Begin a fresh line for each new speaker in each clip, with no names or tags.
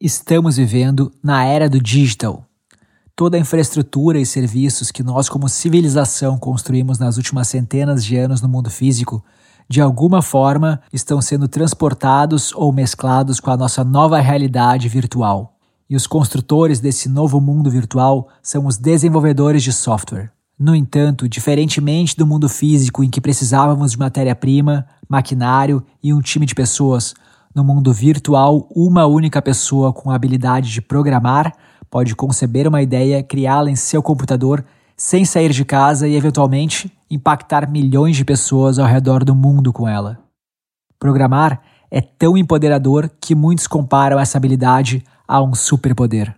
Estamos vivendo na era do digital. Toda a infraestrutura e serviços que nós, como civilização, construímos nas últimas centenas de anos no mundo físico, de alguma forma estão sendo transportados ou mesclados com a nossa nova realidade virtual. E os construtores desse novo mundo virtual são os desenvolvedores de software. No entanto, diferentemente do mundo físico em que precisávamos de matéria-prima, maquinário e um time de pessoas, no mundo virtual, uma única pessoa com a habilidade de programar pode conceber uma ideia, criá-la em seu computador sem sair de casa e, eventualmente, impactar milhões de pessoas ao redor do mundo com ela. Programar é tão empoderador que muitos comparam essa habilidade a um superpoder.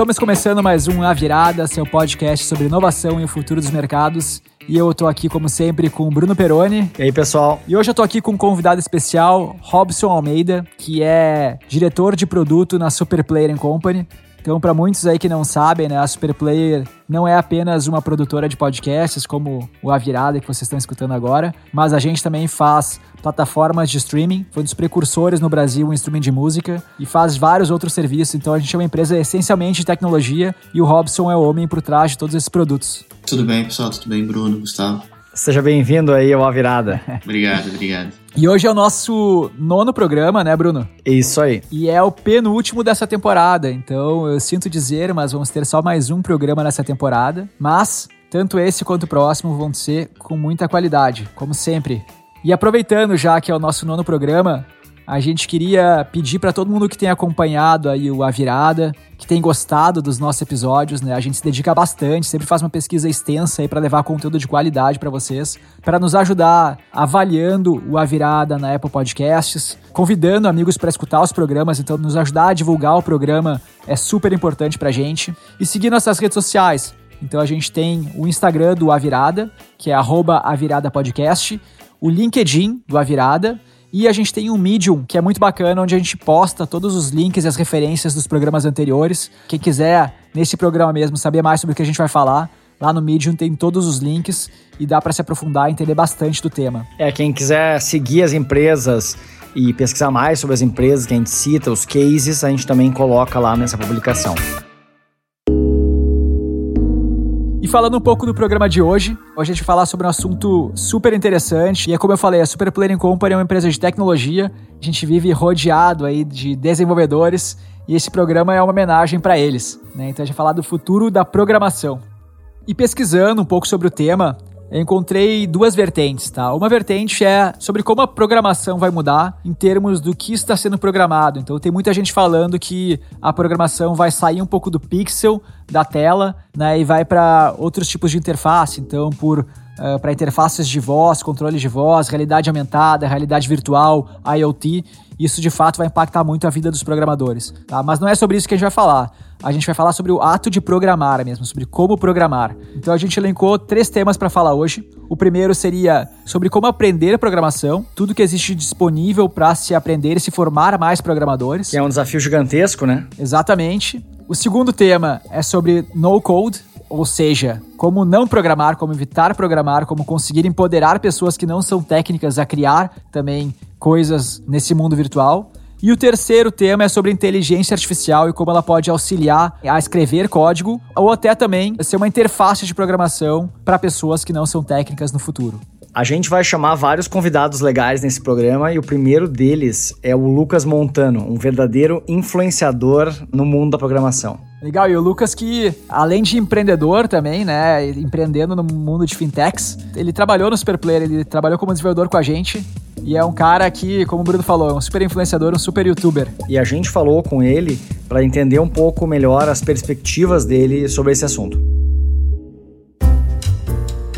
Estamos começando mais um A Virada, seu podcast sobre inovação e o futuro dos mercados. E eu estou aqui, como sempre, com o Bruno Peroni.
E aí, pessoal?
E hoje eu estou aqui com um convidado especial, Robson Almeida, que é diretor de produto na Super Player Company. Então, para muitos aí que não sabem, né, a Superplayer não é apenas uma produtora de podcasts como o A Virada que vocês estão escutando agora, mas a gente também faz plataformas de streaming, foi um dos precursores no Brasil em streaming de música e faz vários outros serviços. Então, a gente é uma empresa essencialmente de tecnologia e o Robson é o homem por trás de todos esses produtos.
Tudo bem, pessoal? Tudo bem, Bruno, Gustavo?
Seja bem-vindo aí ao A Virada.
obrigado, obrigado.
E hoje é o nosso nono programa, né, Bruno?
Isso aí.
E é o penúltimo dessa temporada. Então, eu sinto dizer, mas vamos ter só mais um programa nessa temporada. Mas, tanto esse quanto o próximo vão ser com muita qualidade, como sempre. E aproveitando já que é o nosso nono programa, a gente queria pedir para todo mundo que tem acompanhado aí o A Virada, que tem gostado dos nossos episódios, né? A gente se dedica bastante, sempre faz uma pesquisa extensa aí para levar conteúdo de qualidade para vocês, para nos ajudar avaliando o A Virada na Apple Podcasts, convidando amigos para escutar os programas, então nos ajudar a divulgar o programa é super importante pra gente. E seguir nossas redes sociais. Então a gente tem o Instagram do A Virada, que é @aviradapodcast, o LinkedIn do A Virada e a gente tem um Medium, que é muito bacana, onde a gente posta todos os links e as referências dos programas anteriores. Quem quiser, nesse programa mesmo, saber mais sobre o que a gente vai falar, lá no Medium tem todos os links e dá para se aprofundar e entender bastante do tema.
É, quem quiser seguir as empresas e pesquisar mais sobre as empresas que a gente cita, os cases, a gente também coloca lá nessa publicação
falando um pouco do programa de hoje, hoje a gente vai falar sobre um assunto super interessante. E é como eu falei, a Super Planning Company é uma empresa de tecnologia. A gente vive rodeado aí de desenvolvedores e esse programa é uma homenagem para eles. Né? Então a gente vai falar do futuro da programação. E pesquisando um pouco sobre o tema, eu encontrei duas vertentes, tá? Uma vertente é sobre como a programação vai mudar em termos do que está sendo programado. Então tem muita gente falando que a programação vai sair um pouco do pixel da tela, né, e vai para outros tipos de interface. Então por uh, para interfaces de voz, controle de voz, realidade aumentada, realidade virtual, IoT. Isso de fato vai impactar muito a vida dos programadores, tá? Mas não é sobre isso que a gente vai falar a gente vai falar sobre o ato de programar mesmo, sobre como programar. Então a gente elencou três temas para falar hoje. O primeiro seria sobre como aprender programação, tudo que existe disponível para se aprender e se formar mais programadores.
Que é um desafio gigantesco, né?
Exatamente. O segundo tema é sobre no code, ou seja, como não programar, como evitar programar, como conseguir empoderar pessoas que não são técnicas a criar também coisas nesse mundo virtual. E o terceiro tema é sobre inteligência artificial e como ela pode auxiliar a escrever código ou até também ser uma interface de programação para pessoas que não são técnicas no futuro.
A gente vai chamar vários convidados legais nesse programa e o primeiro deles é o Lucas Montano, um verdadeiro influenciador no mundo da programação.
Legal, e o Lucas que, além de empreendedor também, né, empreendendo no mundo de fintechs, ele trabalhou no Superplayer, ele trabalhou como desenvolvedor com a gente e é um cara que, como o Bruno falou, é um super influenciador, um super youtuber.
E a gente falou com ele para entender um pouco melhor as perspectivas dele sobre esse assunto.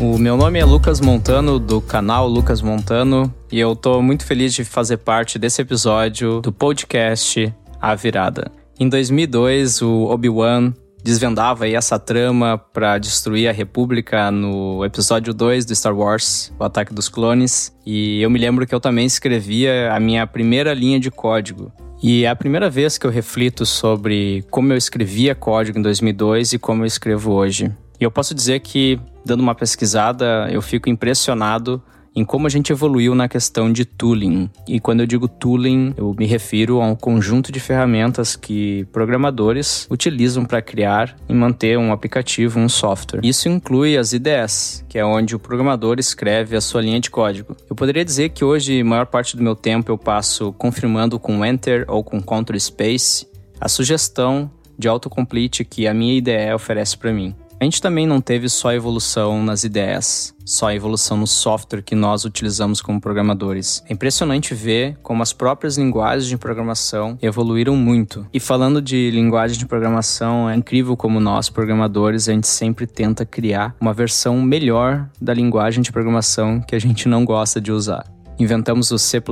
O meu nome é Lucas Montano, do canal Lucas Montano, e eu tô muito feliz de fazer parte desse episódio do podcast A Virada. Em 2002, o Obi-Wan desvendava essa trama para destruir a República no episódio 2 do Star Wars, O Ataque dos Clones. E eu me lembro que eu também escrevia a minha primeira linha de código. E é a primeira vez que eu reflito sobre como eu escrevia código em 2002 e como eu escrevo hoje. E eu posso dizer que, dando uma pesquisada, eu fico impressionado em como a gente evoluiu na questão de tooling. E quando eu digo tooling, eu me refiro a um conjunto de ferramentas que programadores utilizam para criar e manter um aplicativo, um software. Isso inclui as IDEs, que é onde o programador escreve a sua linha de código. Eu poderia dizer que hoje, a maior parte do meu tempo, eu passo confirmando com Enter ou com Ctrl Space a sugestão de autocomplete que a minha IDE oferece para mim. A gente também não teve só evolução nas ideias, só evolução no software que nós utilizamos como programadores. É impressionante ver como as próprias linguagens de programação evoluíram muito. E falando de linguagem de programação, é incrível como nós, programadores, a gente sempre tenta criar uma versão melhor da linguagem de programação que a gente não gosta de usar. Inventamos o C++,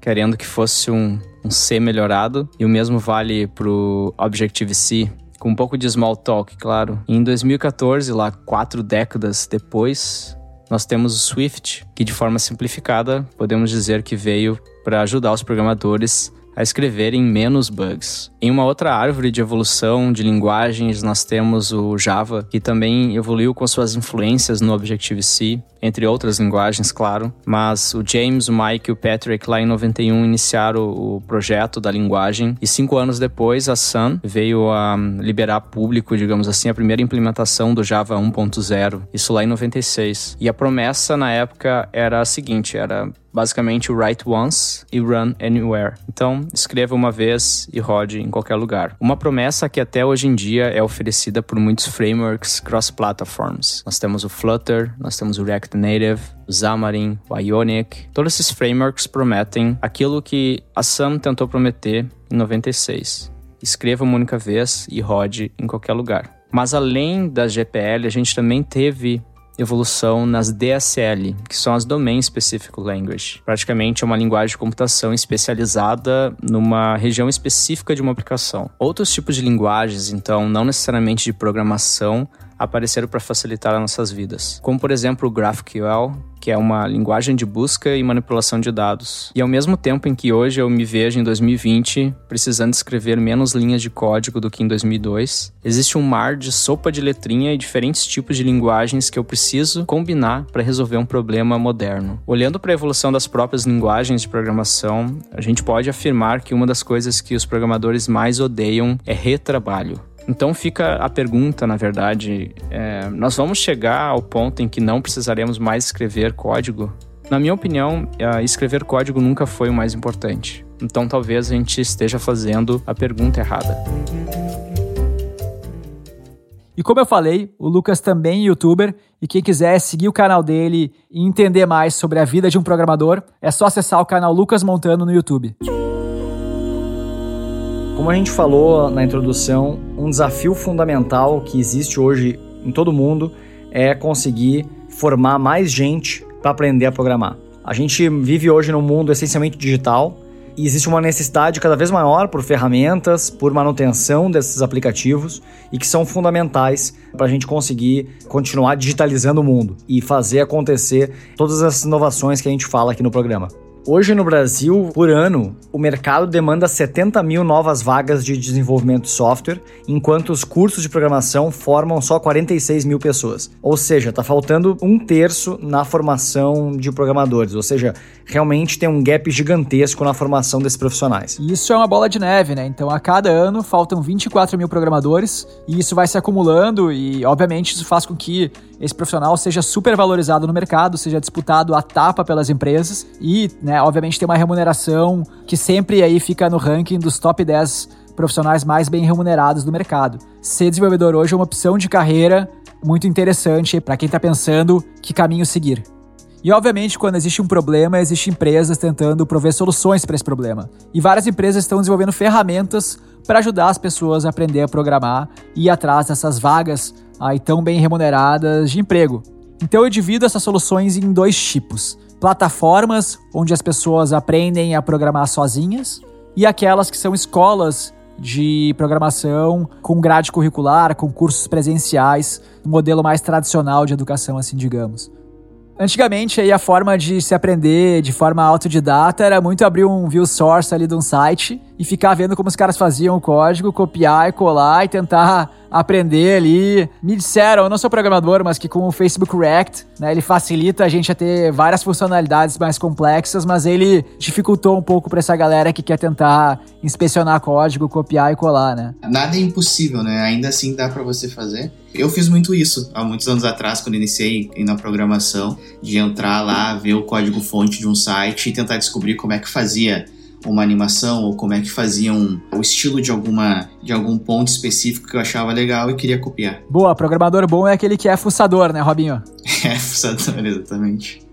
querendo que fosse um, um C melhorado, e o mesmo vale para o Objective-C, com um pouco de small talk, claro. Em 2014, lá quatro décadas depois, nós temos o Swift, que de forma simplificada podemos dizer que veio para ajudar os programadores a escreverem menos bugs. Em uma outra árvore de evolução de linguagens, nós temos o Java, que também evoluiu com suas influências no Objective-C, entre outras linguagens, claro. Mas o James, o Mike e o Patrick, lá em 91, iniciaram o projeto da linguagem. E cinco anos depois, a Sun veio a liberar público, digamos assim, a primeira implementação do Java 1.0. Isso lá em 96. E a promessa na época era a seguinte: era basicamente write once e run anywhere. Então, escreva uma vez e rode em qualquer lugar. Uma promessa que até hoje em dia é oferecida por muitos frameworks cross-platforms. Nós temos o Flutter, nós temos o React Native, o Xamarin, o Ionic. Todos esses frameworks prometem aquilo que a Sun tentou prometer em 96. Escreva uma única vez e rode em qualquer lugar. Mas além da GPL, a gente também teve evolução nas DSL, que são as Domain Specific Language. Praticamente é uma linguagem de computação especializada numa região específica de uma aplicação. Outros tipos de linguagens, então, não necessariamente de programação, apareceram para facilitar as nossas vidas, como por exemplo o GraphQL, que é uma linguagem de busca e manipulação de dados. E ao mesmo tempo em que hoje eu me vejo em 2020 precisando escrever menos linhas de código do que em 2002, existe um mar de sopa de letrinha e diferentes tipos de linguagens que eu preciso combinar para resolver um problema moderno. Olhando para a evolução das próprias linguagens de programação, a gente pode afirmar que uma das coisas que os programadores mais odeiam é retrabalho. Então fica a pergunta, na verdade, é, nós vamos chegar ao ponto em que não precisaremos mais escrever código? Na minha opinião, escrever código nunca foi o mais importante. Então talvez a gente esteja fazendo a pergunta errada.
E como eu falei, o Lucas também é youtuber e quem quiser seguir o canal dele e entender mais sobre a vida de um programador, é só acessar o canal Lucas Montano no YouTube.
Como a gente falou na introdução, um desafio fundamental que existe hoje em todo mundo é conseguir formar mais gente para aprender a programar. A gente vive hoje num mundo essencialmente digital e existe uma necessidade cada vez maior por ferramentas, por manutenção desses aplicativos e que são fundamentais para a gente conseguir continuar digitalizando o mundo e fazer acontecer todas as inovações que a gente fala aqui no programa. Hoje no Brasil, por ano, o mercado demanda 70 mil novas vagas de desenvolvimento de software, enquanto os cursos de programação formam só 46 mil pessoas. Ou seja, está faltando um terço na formação de programadores. Ou seja, realmente tem um gap gigantesco na formação desses profissionais.
Isso é uma bola de neve, né? Então, a cada ano faltam 24 mil programadores e isso vai se acumulando e, obviamente, isso faz com que esse profissional seja super valorizado no mercado, seja disputado a tapa pelas empresas e, né, obviamente, tem uma remuneração que sempre aí fica no ranking dos top 10 profissionais mais bem remunerados do mercado. Ser desenvolvedor hoje é uma opção de carreira muito interessante para quem está pensando que caminho seguir. E obviamente, quando existe um problema, existem empresas tentando prover soluções para esse problema. E várias empresas estão desenvolvendo ferramentas para ajudar as pessoas a aprender a programar e ir atrás dessas vagas aí tão bem remuneradas de emprego. Então eu divido essas soluções em dois tipos: plataformas onde as pessoas aprendem a programar sozinhas e aquelas que são escolas de programação com grade curricular, com cursos presenciais, um modelo mais tradicional de educação, assim digamos. Antigamente, aí, a forma de se aprender de forma autodidata era muito abrir um view source ali de um site e ficar vendo como os caras faziam o código, copiar e colar e tentar aprender ali. Me disseram, eu não sou programador, mas que com o Facebook React, né, ele facilita a gente a ter várias funcionalidades mais complexas, mas ele dificultou um pouco para essa galera que quer tentar inspecionar código, copiar e colar, né?
Nada é impossível, né? Ainda assim dá para você fazer. Eu fiz muito isso há muitos anos atrás, quando iniciei na programação, de entrar lá, ver o código fonte de um site e tentar descobrir como é que fazia uma animação ou como é que faziam o estilo de alguma de algum ponto específico que eu achava legal e queria copiar.
Boa, programador bom é aquele que é fuçador, né, Robinho?
é, fuçador, exatamente.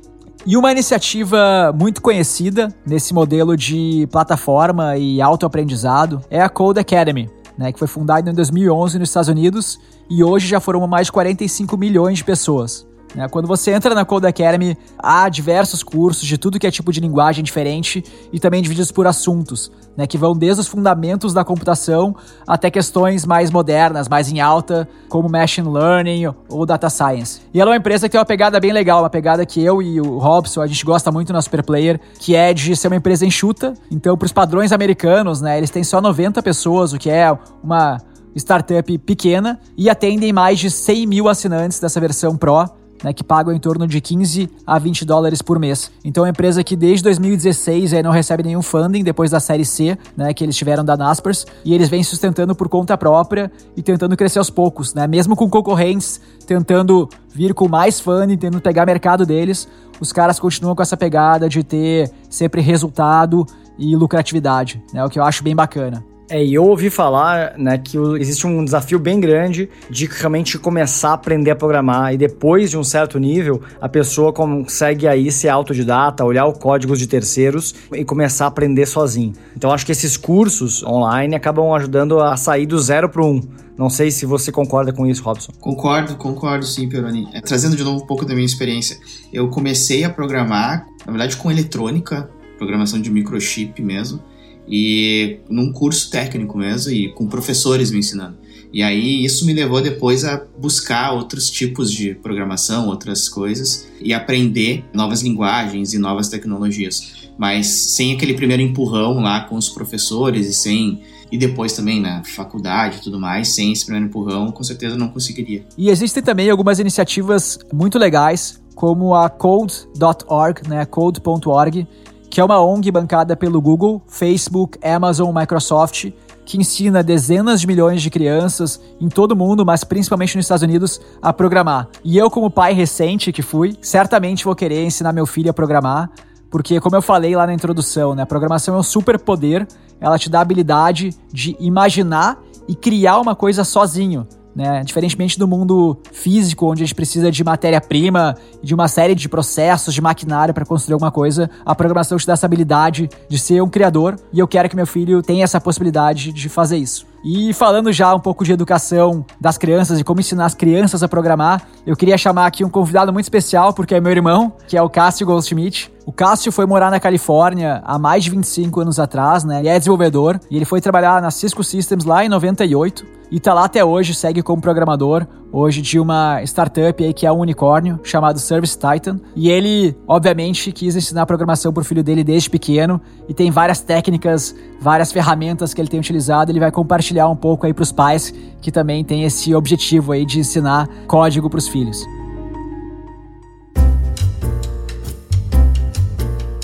E uma iniciativa muito conhecida nesse modelo de plataforma e autoaprendizado é a Code Academy, né, que foi fundada em 2011 nos Estados Unidos e hoje já foram mais de 45 milhões de pessoas. Né? Quando você entra na Code Academy, há diversos cursos de tudo que é tipo de linguagem diferente e também divididos por assuntos, né? que vão desde os fundamentos da computação até questões mais modernas, mais em alta, como Machine Learning ou Data Science. E ela é uma empresa que tem uma pegada bem legal, uma pegada que eu e o Robson, a gente gosta muito no Super Player, que é de ser uma empresa enxuta. Então, para os padrões americanos, né, eles têm só 90 pessoas, o que é uma startup pequena, e atendem mais de 100 mil assinantes dessa versão Pro né, que pagam em torno de 15 a 20 dólares por mês. Então é uma empresa que desde 2016 aí, não recebe nenhum funding depois da série C, né, que eles tiveram da Naspers, e eles vêm sustentando por conta própria e tentando crescer aos poucos, né? Mesmo com concorrentes tentando vir com mais funding, tentando pegar mercado deles, os caras continuam com essa pegada de ter sempre resultado e lucratividade, né? O que eu acho bem bacana.
É, e eu ouvi falar, né, que existe um desafio bem grande de realmente começar a aprender a programar e depois de um certo nível, a pessoa consegue aí ser autodidata, olhar os códigos de terceiros e começar a aprender sozinho. Então acho que esses cursos online acabam ajudando a sair do zero para um. Não sei se você concorda com isso, Robson.
Concordo, concordo sim, Peroni. É, trazendo de novo um pouco da minha experiência. Eu comecei a programar, na verdade com eletrônica, programação de microchip mesmo e num curso técnico mesmo e com professores me ensinando. E aí isso me levou depois a buscar outros tipos de programação, outras coisas e aprender novas linguagens e novas tecnologias. Mas sem aquele primeiro empurrão lá com os professores e sem e depois também na faculdade e tudo mais, sem esse primeiro empurrão, com certeza não conseguiria.
E existem também algumas iniciativas muito legais, como a code.org, né, code.org, que é uma ONG bancada pelo Google, Facebook, Amazon, Microsoft, que ensina dezenas de milhões de crianças em todo o mundo, mas principalmente nos Estados Unidos, a programar. E eu, como pai recente que fui, certamente vou querer ensinar meu filho a programar, porque, como eu falei lá na introdução, né, a programação é um superpoder, ela te dá a habilidade de imaginar e criar uma coisa sozinho. Né? Diferentemente do mundo físico, onde a gente precisa de matéria-prima, de uma série de processos, de maquinário para construir alguma coisa, a programação te dá essa habilidade de ser um criador e eu quero que meu filho tenha essa possibilidade de fazer isso. E falando já um pouco de educação das crianças e como ensinar as crianças a programar, eu queria chamar aqui um convidado muito especial, porque é meu irmão, que é o Cássio Goldschmidt. O Cássio foi morar na Califórnia há mais de 25 anos atrás, né? Ele é desenvolvedor e ele foi trabalhar na Cisco Systems lá em 98 e tá lá até hoje, segue como programador, hoje de uma startup aí que é um unicórnio, chamado Service Titan. E ele, obviamente, quis ensinar programação pro filho dele desde pequeno e tem várias técnicas, várias ferramentas que ele tem utilizado. Ele vai compartilhar um pouco aí pros pais que também tem esse objetivo aí de ensinar código pros filhos.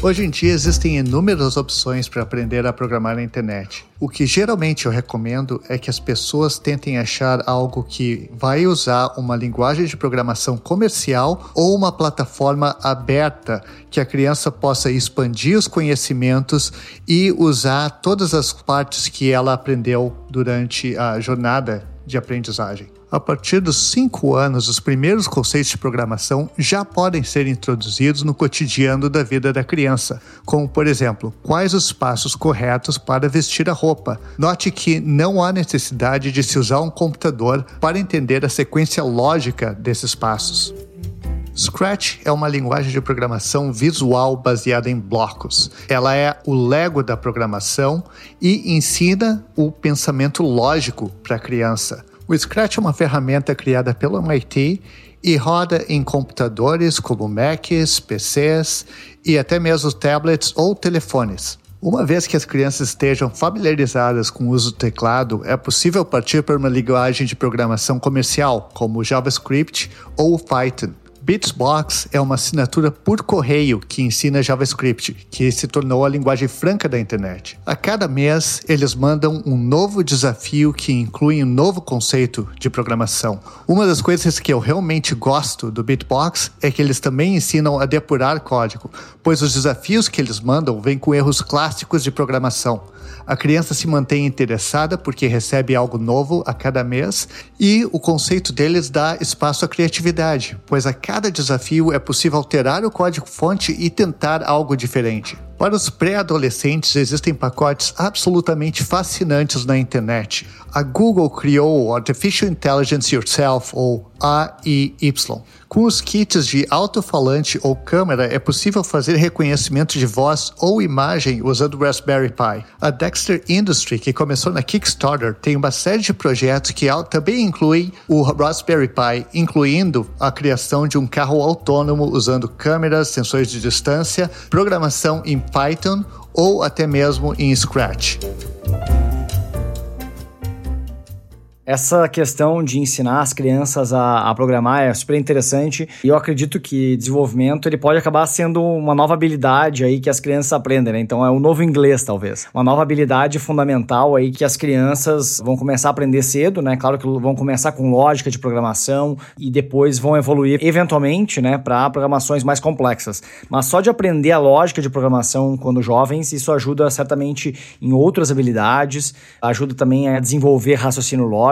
Hoje em dia existem inúmeras opções para aprender a programar na internet. O que geralmente eu recomendo é que as pessoas tentem achar algo que vai usar uma linguagem de programação comercial ou uma plataforma aberta que a criança possa expandir os conhecimentos e usar todas as partes que ela aprendeu durante a jornada de aprendizagem. A partir dos 5 anos, os primeiros conceitos de programação já podem ser introduzidos no cotidiano da vida da criança, como, por exemplo, quais os passos corretos para vestir a roupa. Note que não há necessidade de se usar um computador para entender a sequência lógica desses passos. Scratch é uma linguagem de programação visual baseada em blocos. Ela é o Lego da programação e ensina o pensamento lógico para a criança. O Scratch é uma ferramenta criada pelo MIT e roda em computadores como Macs, PCs e até mesmo tablets ou telefones. Uma vez que as crianças estejam familiarizadas com o uso do teclado, é possível partir para uma linguagem de programação comercial, como JavaScript ou Python. Bitsbox é uma assinatura por correio que ensina JavaScript, que se tornou a linguagem franca da internet. A cada mês, eles mandam um novo desafio que inclui um novo conceito de programação. Uma das coisas que eu realmente gosto do Bitbox é que eles também ensinam a depurar código, pois os desafios que eles mandam vêm com erros clássicos de programação. A criança se mantém interessada porque recebe algo novo a cada mês e o conceito deles dá espaço à criatividade, pois a cada desafio é possível alterar o código-fonte e tentar algo diferente. Para os pré-adolescentes, existem pacotes absolutamente fascinantes na internet. A Google criou o Artificial Intelligence Yourself, ou AIY. Com os kits de alto-falante ou câmera, é possível fazer reconhecimento de voz ou imagem usando Raspberry Pi. A Dexter Industry, que começou na Kickstarter, tem uma série de projetos que também incluem o Raspberry Pi, incluindo a criação de um carro autônomo usando câmeras, sensores de distância, programação em Python ou até mesmo em Scratch.
Essa questão de ensinar as crianças a, a, programar é super interessante e eu acredito que desenvolvimento ele pode acabar sendo uma nova habilidade aí que as crianças aprendem, né? Então é um novo inglês, talvez. Uma nova habilidade fundamental aí que as crianças vão começar a aprender cedo, né? Claro que vão começar com lógica de programação e depois vão evoluir eventualmente, né, para programações mais complexas. Mas só de aprender a lógica de programação quando jovens, isso ajuda certamente em outras habilidades, ajuda também a desenvolver raciocínio lógico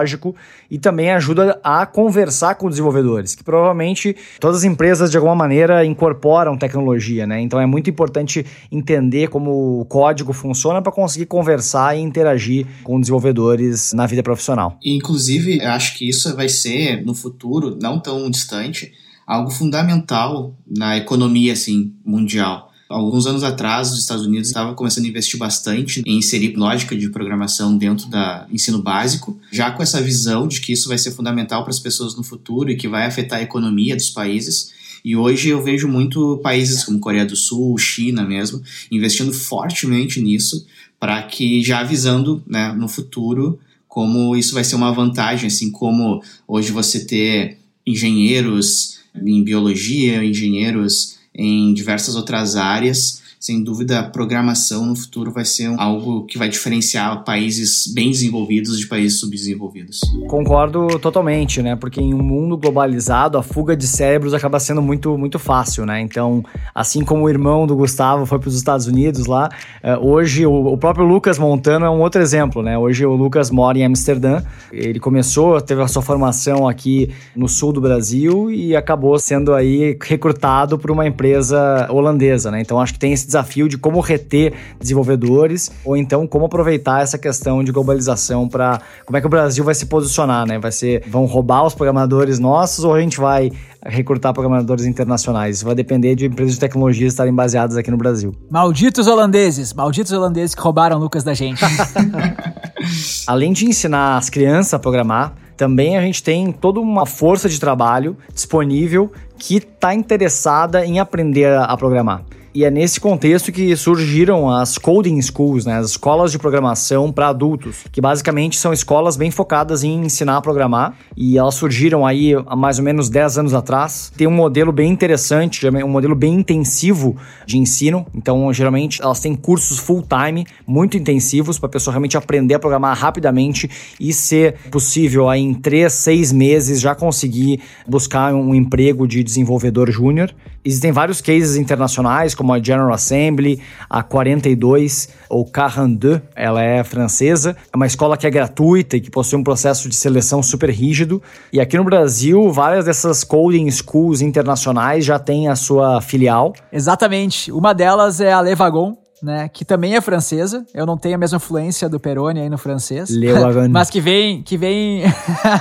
e também ajuda a conversar com desenvolvedores, que provavelmente todas as empresas de alguma maneira incorporam tecnologia, né? Então é muito importante entender como o código funciona para conseguir conversar e interagir com desenvolvedores na vida profissional.
Inclusive, acho que isso vai ser no futuro, não tão distante, algo fundamental na economia assim mundial Alguns anos atrás, os Estados Unidos estavam começando a investir bastante em inserir lógica de programação dentro da ensino básico, já com essa visão de que isso vai ser fundamental para as pessoas no futuro e que vai afetar a economia dos países. E hoje eu vejo muito países como Coreia do Sul, China mesmo, investindo fortemente nisso, para que já avisando né, no futuro como isso vai ser uma vantagem, assim como hoje você ter engenheiros em biologia, engenheiros em diversas outras áreas sem dúvida, a programação no futuro vai ser algo que vai diferenciar países bem desenvolvidos de países subdesenvolvidos.
Concordo totalmente, né? Porque em um mundo globalizado, a fuga de cérebros acaba sendo muito, muito fácil, né? Então, assim como o irmão do Gustavo foi para os Estados Unidos lá, eh, hoje o, próprio Lucas Montano é um outro exemplo, né? Hoje o Lucas mora em Amsterdã. Ele começou, teve a sua formação aqui no sul do Brasil e acabou sendo aí recrutado por uma empresa holandesa, né? Então, acho que tem esse desafio de como reter desenvolvedores ou então como aproveitar essa questão de globalização para como é que o Brasil vai se posicionar, né? Vai ser vão roubar os programadores nossos ou a gente vai recrutar programadores internacionais? Isso vai depender de empresas de tecnologia estarem baseadas aqui no Brasil.
Malditos holandeses, malditos holandeses que roubaram o Lucas da gente.
Além de ensinar as crianças a programar, também a gente tem toda uma força de trabalho disponível que está interessada em aprender a programar. E é nesse contexto que surgiram as coding schools, né, as escolas de programação para adultos, que basicamente são escolas bem focadas em ensinar a programar. E elas surgiram aí há mais ou menos 10 anos atrás. Tem um modelo bem interessante, um modelo bem intensivo de ensino. Então, geralmente, elas têm cursos full-time, muito intensivos, para a pessoa realmente aprender a programar rapidamente e ser possível aí em 3, 6 meses já conseguir buscar um emprego de desenvolvedor júnior. Existem vários cases internacionais, como a General Assembly, a 42 ou 42, ela é francesa. É uma escola que é gratuita e que possui um processo de seleção super rígido. E aqui no Brasil, várias dessas coding schools internacionais já têm a sua filial.
Exatamente. Uma delas é a Levagon, né, que também é francesa. Eu não tenho a mesma influência do Peroni aí no francês, mas que vem que vem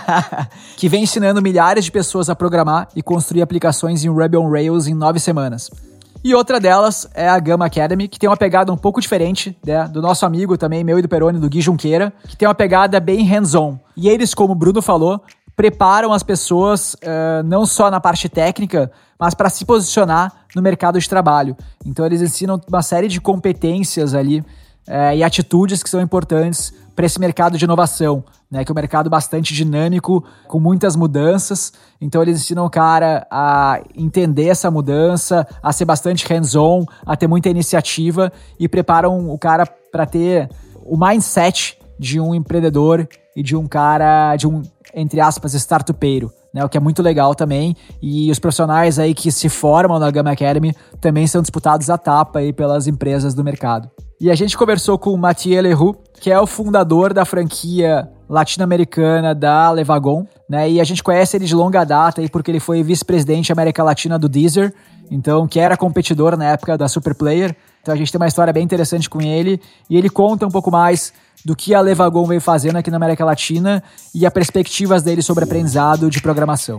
que vem ensinando milhares de pessoas a programar e construir aplicações em Ruby on Rails em nove semanas. E outra delas é a Gama Academy, que tem uma pegada um pouco diferente né, do nosso amigo também, meu e do Peroni, do Gui Junqueira, que tem uma pegada bem hands-on. E eles, como o Bruno falou, preparam as pessoas uh, não só na parte técnica, mas para se posicionar no mercado de trabalho. Então eles ensinam uma série de competências ali uh, e atitudes que são importantes para esse mercado de inovação, né? Que é um mercado bastante dinâmico, com muitas mudanças. Então eles ensinam o cara a entender essa mudança, a ser bastante hands-on, a ter muita iniciativa e preparam o cara para ter o mindset de um empreendedor e de um cara, de um, entre aspas, startupeiro, né? O que é muito legal também. E os profissionais aí que se formam na Gama Academy também são disputados a tapa aí pelas empresas do mercado. E a gente conversou com o Mathieu Leroux, que é o fundador da franquia latino-americana da Levagon, né? E a gente conhece ele de longa data aí porque ele foi vice-presidente América Latina do Deezer, então que era competidor na época da Superplayer. Então a gente tem uma história bem interessante com ele e ele conta um pouco mais do que a Levagon vem fazendo aqui na América Latina e as perspectivas dele sobre aprendizado de programação.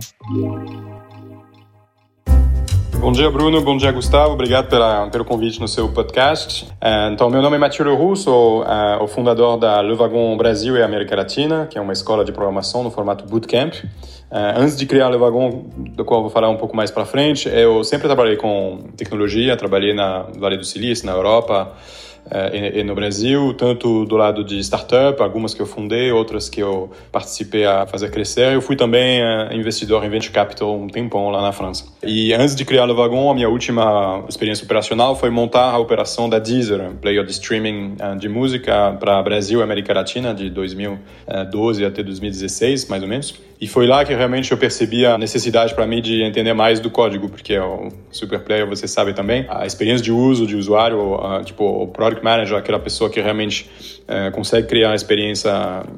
Bom dia, Bruno. Bom dia, Gustavo. Obrigado pela, pelo convite no seu podcast. Uh, então, meu nome é Mathieu Leroux, sou uh, o fundador da Levagon Brasil e América Latina, que é uma escola de programação no formato bootcamp. Uh, antes de criar a Levagon, do qual eu vou falar um pouco mais para frente, eu sempre trabalhei com tecnologia, trabalhei na Vale do Silício, na Europa, e, no Brasil, tanto do lado de startup, algumas que eu fundei, outras que eu participei a fazer crescer. Eu fui também investidor em venture capital um tempão lá na França. E antes de criar o Vagon, a minha última experiência operacional foi montar a operação da Deezer, player de streaming de música para Brasil e América Latina de 2012 até 2016, mais ou menos. E foi lá que realmente eu percebi a necessidade para mim de entender mais do código, porque o super player, você sabe também, a experiência de uso de usuário, tipo o product manager, aquela pessoa que realmente é, consegue criar a experiência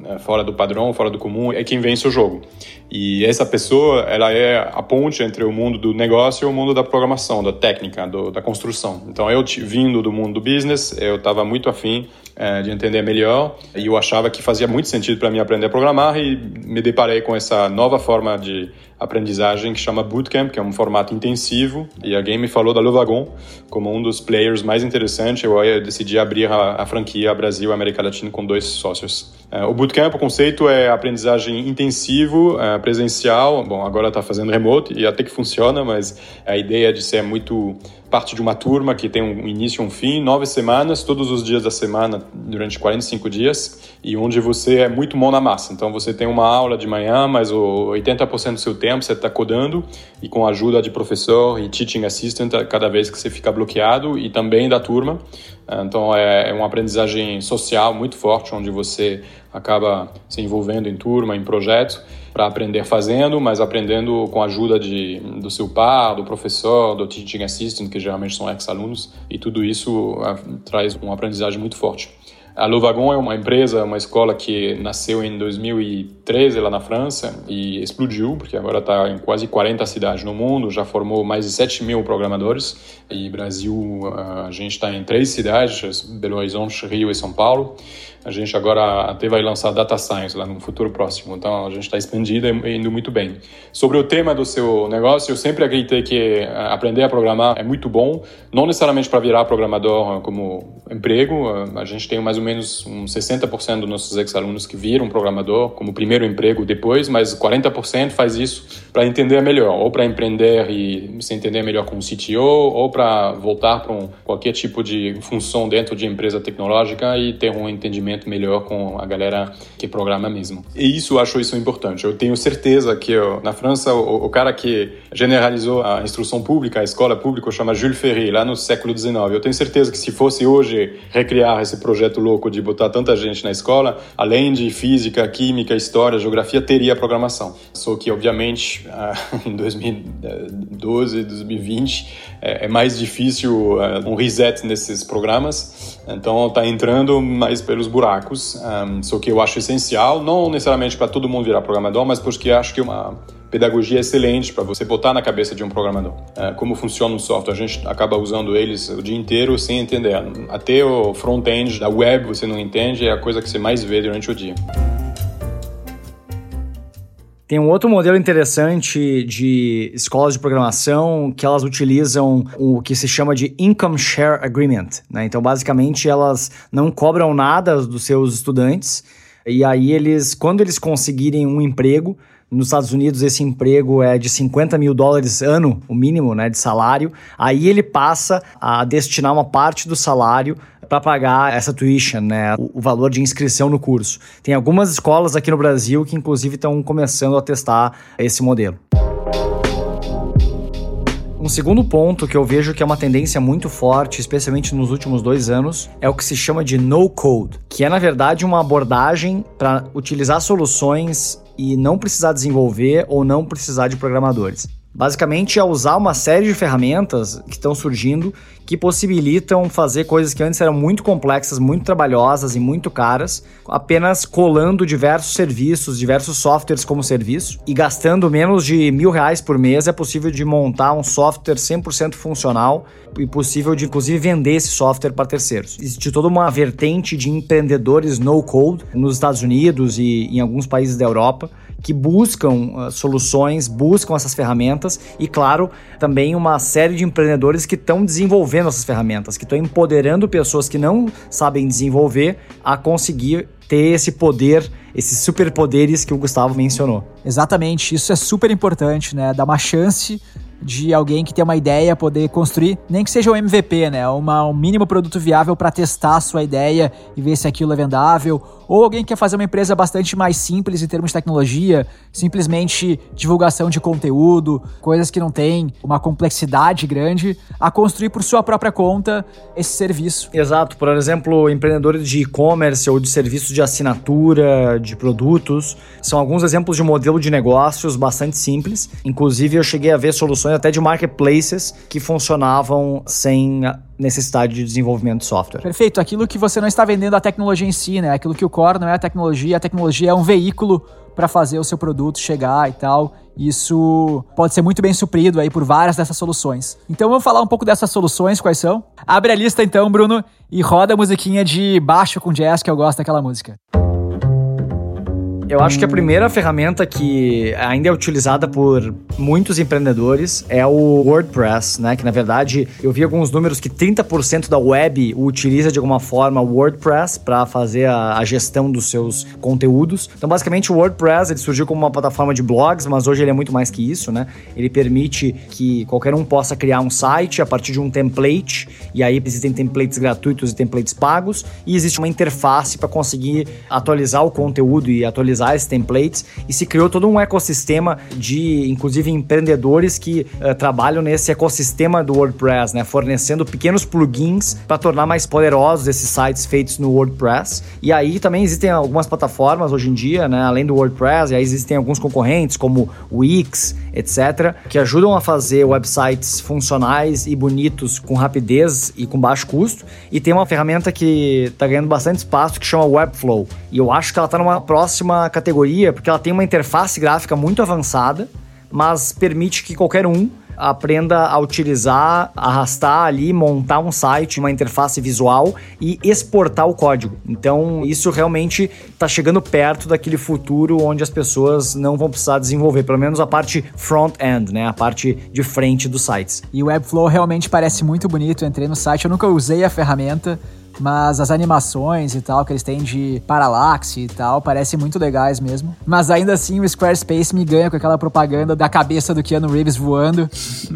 é, fora do padrão, fora do comum, é quem vence o jogo. E essa pessoa, ela é a ponte entre o mundo do negócio e o mundo da programação, da técnica, do, da construção. Então, eu vindo do mundo do business, eu estava muito afim é, de entender melhor e eu achava que fazia muito sentido para mim aprender a programar e me deparei com essa nova forma de aprendizagem que chama Bootcamp, que é um formato intensivo e alguém me falou da Levagon como um dos players mais interessantes. Eu decidi abrir a, a franquia Brasil América Latina com dois sócios. É, o Bootcamp, o conceito é aprendizagem intensivo, é, presencial. Bom, agora está fazendo remote e até que funciona, mas a ideia de ser muito parte de uma turma que tem um início e um fim, nove semanas, todos os dias da semana, durante 45 dias, e onde você é muito mão na massa. Então você tem uma aula de manhã, mas o 80% do seu tempo você está codando, e com a ajuda de professor e teaching assistant cada vez que você fica bloqueado, e também da turma. Então é, é uma aprendizagem social muito forte, onde você acaba se envolvendo em turma, em projetos para aprender fazendo, mas aprendendo com a ajuda de, do seu par, do professor, do teaching assistant, que geralmente são ex-alunos, e tudo isso uh, traz uma aprendizagem muito forte. A Louvagon é uma empresa, uma escola que nasceu em 2013 lá na França e explodiu, porque agora está em quase 40 cidades no mundo, já formou mais de 7 mil programadores. E Brasil, ah, a gente está em três cidades, Belo Horizonte, Rio e São Paulo. A gente agora até vai lançar Data Science lá no futuro próximo, então a gente está expandido e indo muito bem. Sobre o tema do seu negócio, eu sempre acreditei que ah, aprender a programar é muito bom, não necessariamente para virar programador como emprego, a gente tem mais ou menos uns 60% dos nossos ex-alunos que viram programador como primeiro emprego depois, mas 40% faz isso para entender melhor, ou para empreender e se entender melhor como CTO, ou para voltar para um, qualquer tipo de função dentro de empresa tecnológica e ter um entendimento melhor com a galera que programa mesmo. E isso eu acho isso importante. Eu tenho certeza que na França o, o, cara que generalizou a instrução pública, a escola pública, chama Jules Ferry, lá no século XIX. Eu tenho certeza que se fosse hoje recriar esse projeto louco de botar tanta gente na escola, além de física, química, história, geografia, teria programação. Só que, obviamente, em 2012, 2020, é, é mais difícil é, um reset nesses programas. Então, está entrando mais pelos buracos um, só que eu acho essencial, não necessariamente para todo mundo virar programador, mas porque acho que é uma pedagogia excelente para você botar na cabeça de um programador. Uh, como funciona o software, a gente acaba usando eles o dia inteiro sem entender. Até o front-end da web você não entende, é a coisa que você mais vê durante o dia.
Tem um outro modelo interessante de escolas de programação que elas utilizam o que se chama de Income Share Agreement. Né? Então, basicamente, elas não cobram nada dos seus estudantes e aí eles, quando eles conseguirem um emprego, nos Estados Unidos esse emprego é de 50 mil dólares ano, o mínimo né, de salário, aí ele passa a destinar uma parte do salário para pagar essa tuition, né, o, o, valor de inscrição no curso. Tem algumas escolas aqui no Brasil que inclusive estão começando a testar esse modelo. Um segundo ponto que eu vejo que é uma tendência muito forte, especialmente nos últimos dois anos, é o que se chama de no code, que é na verdade uma abordagem para utilizar soluções e não precisar desenvolver ou não precisar de programadores. Basicamente é usar uma série de ferramentas que estão surgindo que possibilitam fazer coisas que antes eram muito complexas, muito trabalhosas e muito caras, apenas colando diversos serviços, diversos softwares como serviço e gastando menos de mil reais por mês é possível de montar um software 100% funcional e possível de inclusive vender esse software para terceiros. Existe toda uma vertente de empreendedores no code nos Estados Unidos e em alguns países da Europa que buscam uh, soluções, buscam essas ferramentas e, claro, também uma série de empreendedores que estão desenvolvendo essas ferramentas, que estão empoderando pessoas que não sabem desenvolver a conseguir ter esse poder, esses superpoderes que o Gustavo mencionou.
Exatamente, isso é super importante, né? Dar uma chance de alguém que tem uma ideia poder construir, nem que seja um MVP, né? Uma, um mínimo produto viável para testar a sua ideia e ver se aquilo é vendável. Ou alguém que quer fazer uma empresa bastante mais simples em termos de tecnologia, simplesmente divulgação de conteúdo, coisas que não têm uma complexidade grande, a construir por sua própria conta esse serviço.
Exato. Por exemplo, empreendedores de e-commerce ou de serviços de assinatura de produtos são alguns exemplos de modelo de negócios bastante simples. Inclusive, eu cheguei a ver soluções até de marketplaces que funcionavam sem necessidade de desenvolvimento de software.
Perfeito. Aquilo que você não está vendendo a tecnologia em si, né? Aquilo que o core não é a tecnologia, a tecnologia é um veículo para fazer o seu produto chegar e tal. Isso pode ser muito bem suprido aí por várias dessas soluções. Então vamos falar um pouco dessas soluções, quais são? Abre a lista então, Bruno, e roda a musiquinha de baixo com jazz, que eu gosto daquela música.
Eu acho que a primeira ferramenta que ainda é utilizada por muitos empreendedores é o WordPress, né? Que na verdade eu vi alguns números que 30% da web utiliza de alguma forma o WordPress para fazer a, a, gestão dos seus conteúdos. Então, basicamente, o WordPress ele surgiu como uma plataforma de blogs, mas hoje ele é muito mais que isso, né? Ele permite que qualquer um possa criar um site a partir de um template, e aí existem templates gratuitos e templates pagos, e existe uma interface para conseguir atualizar o conteúdo e atualizar esses templates e se criou todo um ecossistema de, inclusive, empreendedores que uh, trabalham nesse ecossistema do WordPress, né, fornecendo pequenos plugins para tornar mais poderosos esses sites feitos no WordPress. E aí também existem algumas plataformas hoje em dia, né, além do WordPress, e aí existem alguns concorrentes como Wix, etc., que ajudam a fazer websites funcionais e bonitos com rapidez e com baixo custo. E tem uma ferramenta que está ganhando bastante espaço que chama Webflow. E eu acho que ela está numa próxima categoria porque ela tem uma interface gráfica muito avançada, mas permite que qualquer um aprenda a utilizar, arrastar ali, montar um site, uma interface visual e exportar o código. Então, isso realmente está chegando perto daquele futuro onde as pessoas não vão precisar desenvolver, pelo menos a parte front-end, né? A parte de frente dos sites.
E o Webflow realmente parece muito bonito. Eu entrei no site, eu nunca usei a ferramenta, mas as animações e tal que eles têm de paralaxe e tal parecem muito legais mesmo. Mas ainda assim o Squarespace me ganha com aquela propaganda da cabeça do Keanu Reeves voando,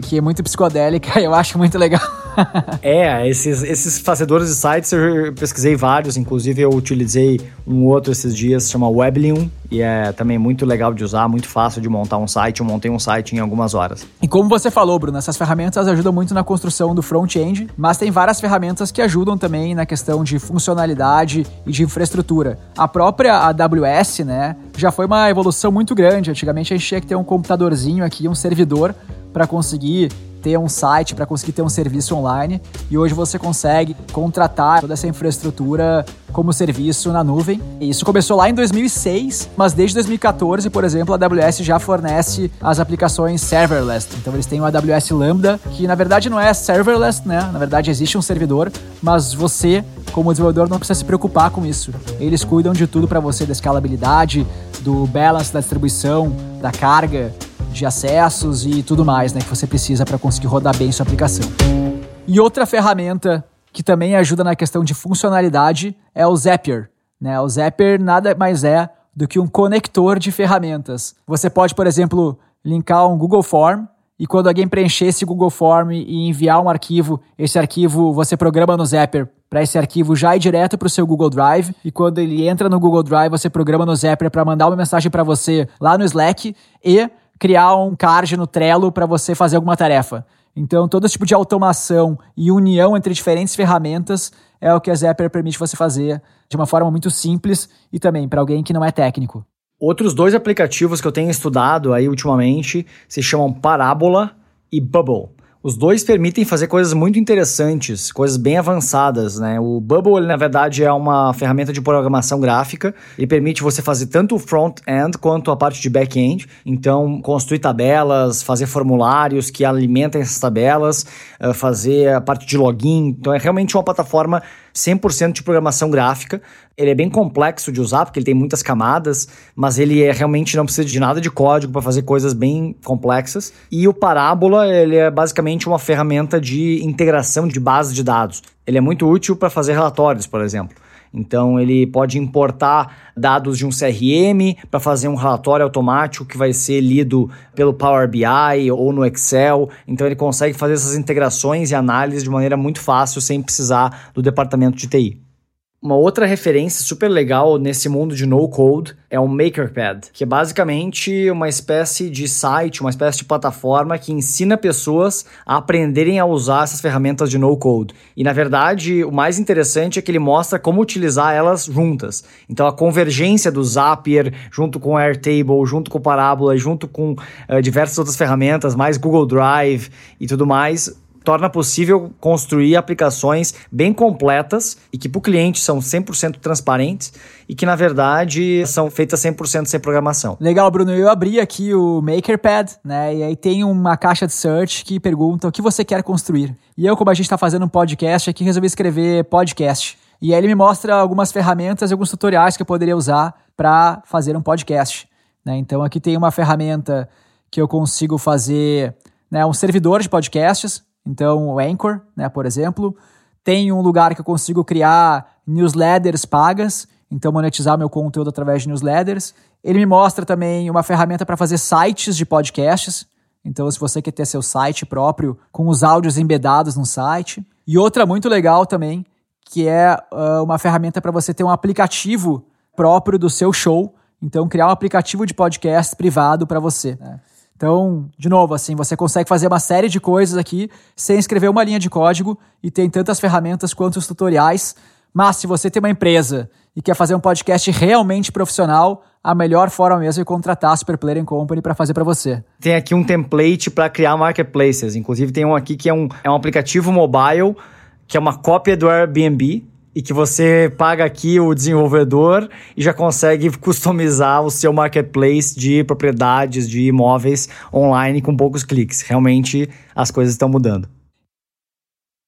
que é muito psicodélica, eu acho muito legal.
é, esses, esses fazedores de sites eu pesquisei vários, inclusive eu utilizei um outro esses dias, chama Weblium, e é também muito legal de usar, muito fácil de montar um site. Eu montei um site em algumas horas.
E como você falou, Bruno, essas ferramentas ajudam muito na construção do front-end, mas tem várias ferramentas que ajudam também na questão de funcionalidade e de infraestrutura. A própria AWS, né, já foi uma evolução muito grande. Antigamente a gente tinha que ter um computadorzinho aqui, um servidor para conseguir ter um site, para conseguir ter um serviço online. E hoje você consegue contratar toda essa infraestrutura como serviço na nuvem. E isso começou lá em 2006, mas desde 2014, por exemplo, a AWS já fornece as aplicações serverless. Então eles têm o AWS Lambda, que na verdade não é serverless, né? Na verdade existe um servidor, mas você, como desenvolvedor, não precisa se preocupar com isso. Eles cuidam de tudo para você, da escalabilidade, do balance da distribuição, da carga de acessos e tudo mais, né, que você precisa para conseguir rodar bem sua aplicação. E outra ferramenta que também ajuda na questão de funcionalidade é o Zapier. Né? O Zapier nada mais é do que um conector de ferramentas. Você pode, por exemplo, linkar um Google Form e quando alguém preencher esse Google Form e enviar um arquivo, esse arquivo você programa no Zapper para esse arquivo já ir direto para o seu Google Drive. E quando ele entra no Google Drive, você programa no Zapper para mandar uma mensagem para você lá no Slack e criar um card no Trello para você fazer alguma tarefa. Então, todo esse tipo de automação e união entre diferentes ferramentas é o que a Zapper permite você fazer de uma forma muito simples e também para alguém que não é técnico.
Outros dois aplicativos que eu tenho estudado aí ultimamente se chamam Parabola e Bubble. Os dois permitem fazer coisas muito interessantes, coisas bem avançadas, né? O Bubble, ele, na verdade, é uma ferramenta de programação gráfica. Ele permite você fazer tanto o front-end quanto a parte de back-end. Então, construir tabelas, fazer formulários que alimentem essas tabelas, eh, fazer a parte de login. Então, é realmente uma plataforma 100% de programação gráfica. Ele é bem complexo de usar, porque ele tem muitas camadas, mas ele é realmente não precisa de nada de código para fazer coisas bem complexas. E o Parábola, ele é basicamente uma ferramenta de integração de bases de dados. Ele é muito útil para fazer relatórios, por exemplo. Então ele pode importar dados de um CRM para fazer um relatório automático que vai ser lido pelo Power BI ou no Excel. Então ele consegue fazer essas integrações e análises de maneira muito fácil sem precisar do departamento de TI. Uma outra referência super legal nesse mundo de no code é o MakerPad, que é basicamente uma espécie de site, uma espécie de plataforma que ensina pessoas a aprenderem a usar essas ferramentas de no code. E na verdade, o mais interessante é que ele mostra como utilizar elas juntas. Então a convergência do Zapier junto com Airtable, junto com o Parabola, junto com uh, diversas outras ferramentas, mais Google Drive e tudo mais, torna possível construir aplicações bem completas e que para o cliente são 100% transparentes e que na verdade são feitas 100% sem programação.
Legal, Bruno. Eu abri aqui o MakerPad, né? E aí tem uma caixa de search que pergunta o que você quer construir. E eu, como a gente está fazendo um podcast aqui, resolvi escrever podcast. E aí ele me mostra algumas ferramentas e alguns tutoriais que eu poderia usar para fazer um podcast. Né? Então aqui tem uma ferramenta que eu consigo fazer né, um servidor de podcasts. Então, o Anchor, né, por exemplo. Tem um lugar que eu consigo criar newsletters pagas, então monetizar meu conteúdo através de newsletters. Ele me mostra também uma ferramenta para fazer sites de podcasts. Então, se você quer ter seu site próprio com os áudios embedados no site. E outra muito legal também, que é uh, uma ferramenta para você ter um aplicativo próprio do seu show. Então, criar um aplicativo de podcast privado para você. Né? Então, de novo, assim, você consegue fazer uma série de coisas aqui sem escrever uma linha de código e tem tantas ferramentas quanto os tutoriais. Mas se você tem uma empresa e quer fazer um podcast realmente profissional, a melhor forma mesmo é contratar a Super Player Company para fazer para você.
Tem aqui um template para criar marketplaces. Inclusive tem um aqui que é um, é um aplicativo mobile que é uma cópia do Airbnb e que você paga aqui o desenvolvedor e já consegue customizar o seu marketplace de propriedades, de imóveis online com poucos cliques. Realmente as coisas estão mudando.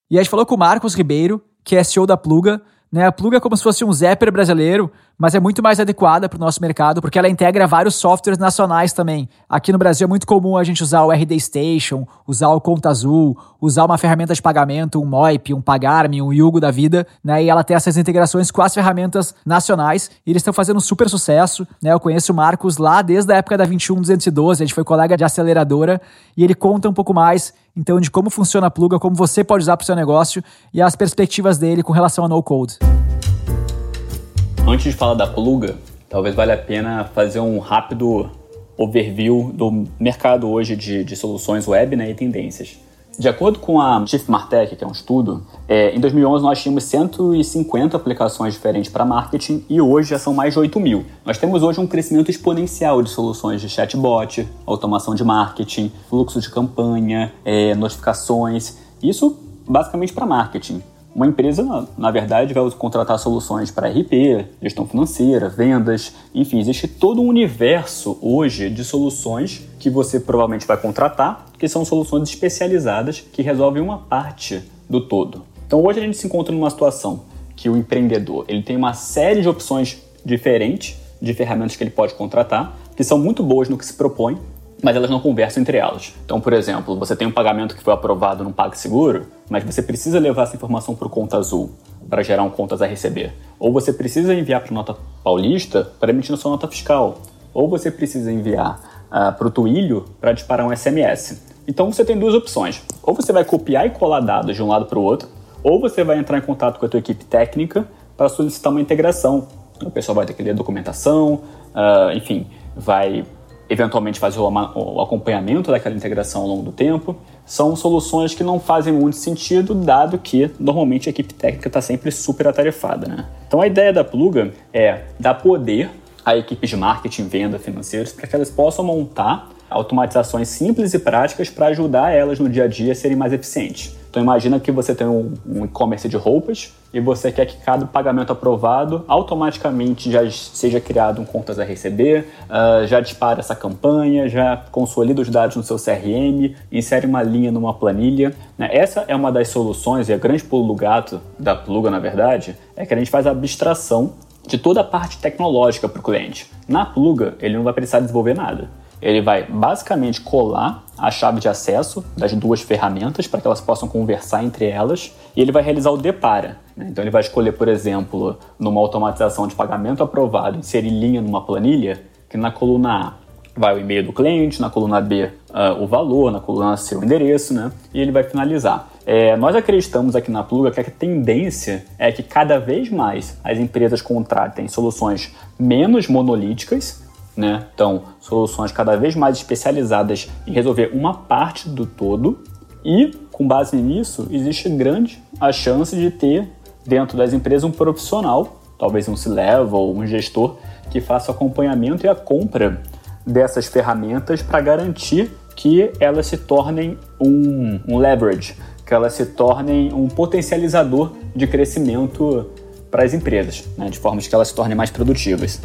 E a gente falou com o Marcos Ribeiro, que é CEO da Pluga. Né? A Pluga é como se fosse um Zapper brasileiro, mas é muito mais adequada para o nosso mercado, porque ela integra vários softwares nacionais também. Aqui no Brasil é muito comum a gente usar o RD Station, usar o Conta Azul, usar uma ferramenta de pagamento, um Moip, um Pagarme, um Yugo da vida, né? E ela tem essas integrações com as ferramentas nacionais e eles estão fazendo um super sucesso, né? Eu conheço o Marcos lá desde a época da 21212, a gente foi colega de aceleradora e ele conta um pouco mais então de como funciona a Pluga, como você pode usar para o seu negócio e as perspectivas dele com relação a no code.
Antes de falar da pluga, talvez valha a pena fazer um rápido overview do mercado hoje de, de soluções web né, e tendências. De acordo com a Chief Martech, que é um estudo, é, em 2011 nós tínhamos 150 aplicações diferentes para marketing e hoje já são mais de 8 mil. Nós temos hoje um crescimento exponencial de soluções de chatbot, automação de marketing, fluxo de campanha, é, notificações. Isso basicamente para marketing. Uma empresa, na verdade, vai contratar soluções para RP, gestão financeira, vendas, enfim, existe todo um universo hoje de soluções que você provavelmente vai contratar, que são soluções especializadas que resolvem uma parte do todo. Então hoje a gente se encontra numa situação que o empreendedor ele tem uma série de opções diferentes de ferramentas que ele pode contratar, que são muito boas no que se propõe, mas elas não conversam entre elas. Então, por exemplo, você tem um pagamento que foi aprovado no PagSeguro, mas você precisa levar essa informação para o Conta Azul. para gerar um contas a receber. Ou você precisa enviar para nota paulista para emitir a sua nota fiscal. Ou você precisa enviar uh, para o Twilio para disparar um SMS. Então você tem duas opções. Ou você vai copiar e colar dados de um lado para o outro, ou você vai entrar em contato com a tua equipe técnica para solicitar uma integração. O pessoal vai ter que ler a documentação, uh, enfim, vai eventualmente fazer o acompanhamento daquela integração ao longo do tempo. São soluções que não fazem muito sentido, dado que normalmente a equipe técnica está sempre super atarefada. Né? Então a ideia da Pluga é dar poder a equipes de marketing, venda, financeiros, para que elas possam montar automatizações simples e práticas para ajudar elas no dia a dia a serem mais eficientes. Então imagina que você tem um, um e-commerce de roupas e você quer que cada pagamento aprovado automaticamente já seja criado um contas a receber, uh, já dispara essa campanha, já consolida os dados no seu CRM, insere uma linha numa planilha. Né? Essa é uma das soluções, e a grande pulo do gato da Pluga, na verdade, é que a gente faz a abstração de toda a parte tecnológica para o cliente. Na Pluga, ele não vai precisar desenvolver nada ele vai basicamente colar a chave de acesso das duas ferramentas para que elas possam conversar entre elas e ele vai realizar o depara. Né? Então ele vai escolher, por exemplo, numa automatização de pagamento aprovado, inserir linha numa planilha, que na coluna A vai o e-mail do cliente, na coluna B uh, o valor, na coluna C o endereço, né? e ele vai finalizar. É, nós acreditamos aqui na Pluga que a tendência é que cada vez mais as empresas contratem soluções menos monolíticas né? Então, soluções cada vez mais especializadas em resolver uma parte do todo e, com base nisso, existe grande a chance de ter dentro das empresas um profissional, talvez um C-level, um gestor, que faça o acompanhamento e a compra dessas ferramentas para garantir que elas se tornem um, um leverage, que elas se tornem um potencializador de crescimento para as empresas, né? de forma que elas se tornem mais produtivas.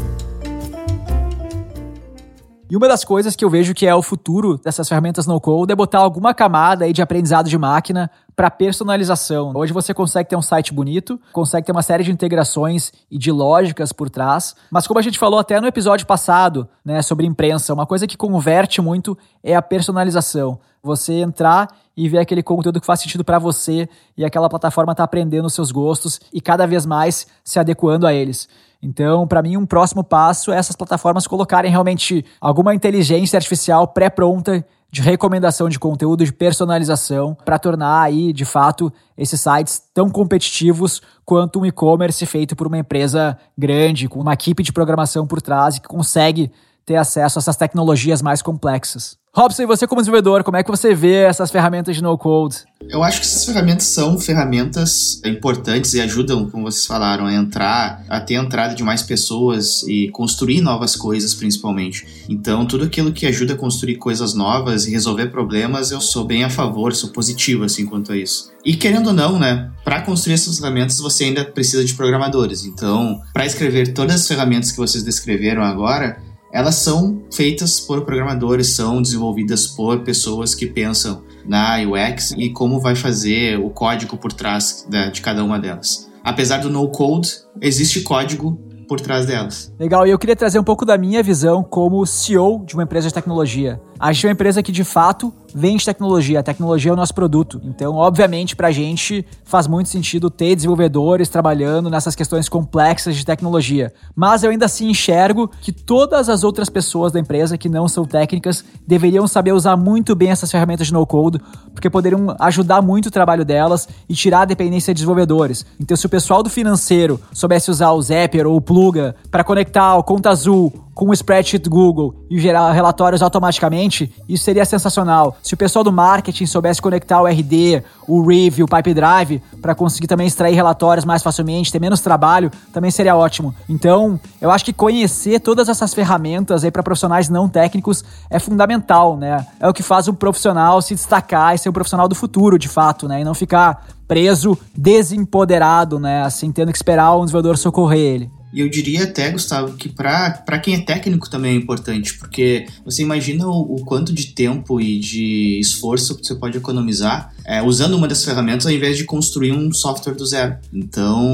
E uma das coisas que eu vejo que é o futuro dessas ferramentas no-code é botar alguma camada aí de aprendizado de máquina para personalização. Hoje você consegue ter um site bonito, consegue ter uma série de integrações e de lógicas por trás, mas como a gente falou até no episódio passado, né, sobre imprensa, uma coisa que converte muito é a personalização. Você entrar e ver aquele conteúdo que faz sentido para você e aquela plataforma tá aprendendo os seus gostos e cada vez mais se adequando a eles. Então, para mim, um próximo passo é essas plataformas colocarem realmente alguma inteligência artificial pré-pronta de recomendação de conteúdo, de personalização, para tornar aí, de fato, esses sites tão competitivos quanto um e-commerce feito por uma empresa grande, com uma equipe de programação por trás e que consegue ter acesso a essas tecnologias mais complexas. Robson, e você como desenvolvedor, como é que você vê essas ferramentas de no-code?
Eu acho que essas ferramentas são ferramentas importantes e ajudam, como vocês falaram, a entrar, a ter a entrada de mais pessoas e construir novas coisas, principalmente. Então, tudo aquilo que ajuda a construir coisas novas e resolver problemas, eu sou bem a favor, sou positivo assim quanto a isso. E querendo ou não, né, para construir essas ferramentas você ainda precisa de programadores. Então, para escrever todas as ferramentas que vocês descreveram agora, elas são feitas por programadores, são desenvolvidas por pessoas que pensam na UX e como vai fazer o código por trás de cada uma delas. Apesar do no code, existe código por trás delas.
Legal, e eu queria trazer um pouco da minha visão como CEO de uma empresa de tecnologia. A gente é uma empresa que de fato vende tecnologia, a tecnologia é o nosso produto. Então, obviamente, para a gente faz muito sentido ter desenvolvedores trabalhando nessas questões complexas de tecnologia. Mas eu ainda assim enxergo que todas as outras pessoas da empresa que não são técnicas deveriam saber usar muito bem essas ferramentas de no-code, porque poderiam ajudar muito o trabalho delas e tirar a dependência de desenvolvedores. Então, se o pessoal do financeiro soubesse usar o Zapier ou o Pluga para conectar o Conta Azul com o spreadsheet Google e gerar relatórios automaticamente, isso seria sensacional. Se o pessoal do marketing soubesse conectar o RD, o Review, o Pipe Drive, para conseguir também extrair relatórios mais facilmente, ter menos trabalho, também seria ótimo. Então, eu acho que conhecer todas essas ferramentas aí para profissionais não técnicos é fundamental, né? É o que faz um profissional se destacar e ser um profissional do futuro, de fato, né? E não ficar preso, desempoderado, né? Assim, tendo que esperar um desenvolvedor socorrer ele.
E eu diria até, Gustavo, que para quem é técnico também é importante, porque você imagina o, o quanto de tempo e de esforço que você pode economizar é, usando uma das ferramentas ao invés de construir um software do zero. Então,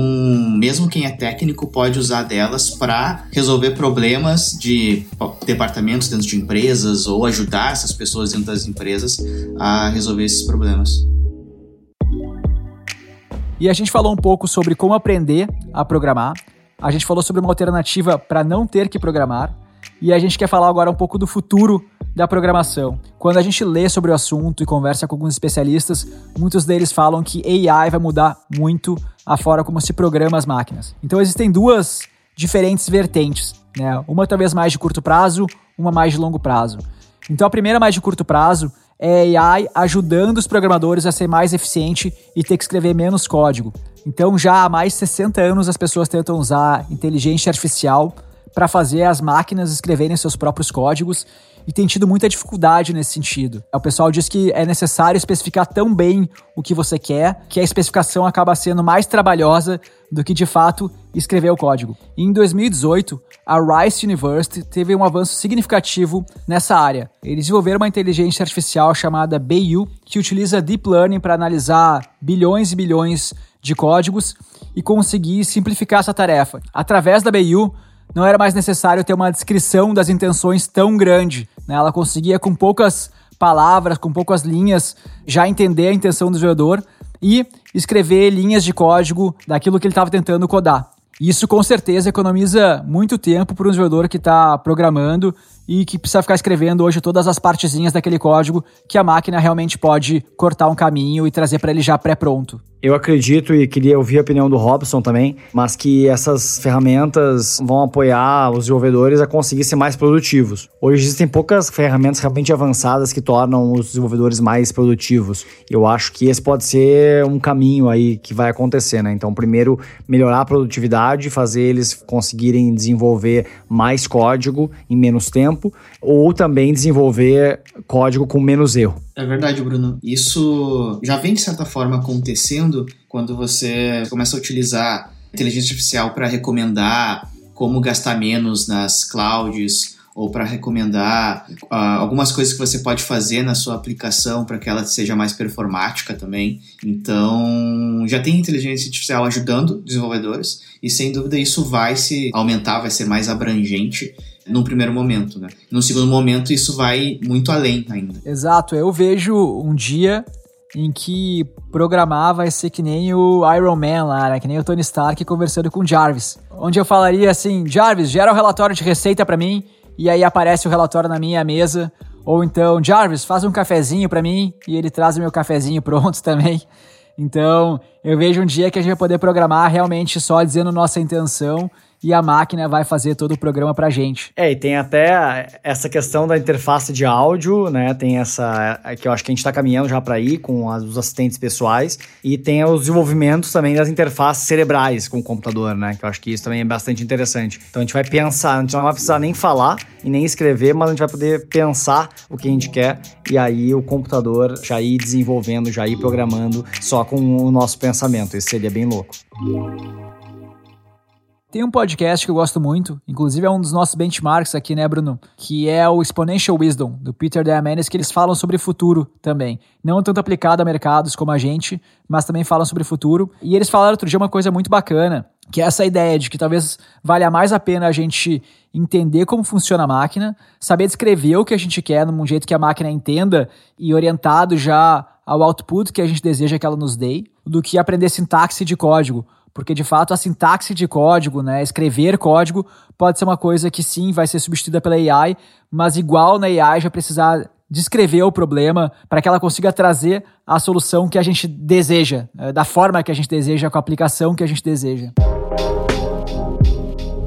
mesmo quem é técnico pode usar delas para resolver problemas de departamentos dentro de empresas ou ajudar essas pessoas dentro das empresas a resolver esses problemas.
E a gente falou um pouco sobre como aprender a programar. A gente falou sobre uma alternativa para não ter que programar. E a gente quer falar agora um pouco do futuro da programação. Quando a gente lê sobre o assunto e conversa com alguns especialistas, muitos deles falam que AI vai mudar muito a forma como se programa as máquinas. Então existem duas diferentes vertentes, né? Uma talvez mais de curto prazo, uma mais de longo prazo. Então a primeira mais de curto prazo é AI ajudando os programadores a ser mais eficiente e ter que escrever menos código. Então já há mais de 60 anos as pessoas tentam usar inteligência artificial para fazer as máquinas escreverem seus próprios códigos e tem tido muita dificuldade nesse sentido. O pessoal diz que é necessário especificar tão bem o que você quer que a especificação acaba sendo mais trabalhosa do que de fato escrever o código. Em 2018, a Rice University teve um avanço significativo nessa área. Eles desenvolveram uma inteligência artificial chamada BU, que utiliza deep learning para analisar bilhões e bilhões de códigos e conseguir simplificar essa tarefa. Através da BU, não era mais necessário ter uma descrição das intenções tão grande. Né? Ela conseguia, com poucas palavras, com poucas linhas, já entender a intenção do jogador e escrever linhas de código daquilo que ele estava tentando codar. Isso com certeza economiza muito tempo para um desenvolvedor que está programando e que precisa ficar escrevendo hoje todas as partezinhas daquele código que a máquina realmente pode cortar um caminho e trazer para ele já pré-pronto.
Eu acredito e queria ouvir a opinião do Robson também, mas que essas ferramentas vão apoiar os desenvolvedores a conseguir ser mais produtivos. Hoje existem poucas ferramentas realmente avançadas que tornam os desenvolvedores mais produtivos. Eu acho que esse pode ser um caminho aí que vai acontecer, né? Então, primeiro, melhorar a produtividade, fazer eles conseguirem desenvolver mais código em menos tempo, ou também desenvolver código com menos erro.
É verdade, Bruno. Isso já vem de certa forma acontecendo quando você começa a utilizar inteligência artificial para recomendar como gastar menos nas clouds ou para recomendar uh, algumas coisas que você pode fazer na sua aplicação para que ela seja mais performática também. Então, já tem inteligência artificial ajudando desenvolvedores e sem dúvida isso vai se aumentar, vai ser mais abrangente num primeiro momento, né? No segundo momento, isso vai muito além ainda.
Exato, eu vejo um dia em que programar vai ser que nem o Iron Man lá, né? Que nem o Tony Stark conversando com o Jarvis. Onde eu falaria assim, Jarvis, gera o um relatório de receita para mim, e aí aparece o relatório na minha mesa. Ou então, Jarvis, faz um cafezinho para mim, e ele traz o meu cafezinho pronto também. Então, eu vejo um dia que a gente vai poder programar realmente só dizendo nossa intenção e a máquina vai fazer todo o programa pra gente.
É, e tem até essa questão da interface de áudio, né? Tem essa que eu acho que a gente tá caminhando já para aí com as, os assistentes pessoais e tem os desenvolvimentos também das interfaces cerebrais com o computador, né? Que eu acho que isso também é bastante interessante. Então a gente vai pensar, a gente não vai precisar nem falar e nem escrever, mas a gente vai poder pensar o que a gente quer e aí o computador já ir desenvolvendo, já ir programando só com o nosso pensamento. Isso seria bem louco.
Tem um podcast que eu gosto muito, inclusive é um dos nossos benchmarks aqui, né, Bruno? Que é o Exponential Wisdom, do Peter Diamandis, que eles falam sobre futuro também. Não tanto aplicado a mercados como a gente, mas também falam sobre futuro. E eles falaram outro dia uma coisa muito bacana, que é essa ideia de que talvez valha mais a pena a gente entender como funciona a máquina, saber descrever o que a gente quer num jeito que a máquina entenda e orientado já ao output que a gente deseja que ela nos dê, do que aprender sintaxe de código porque de fato a sintaxe de código, né, escrever código, pode ser uma coisa que sim vai ser substituída pela AI, mas igual na AI já precisar descrever o problema para que ela consiga trazer a solução que a gente deseja, né, da forma que a gente deseja, com a aplicação que a gente deseja.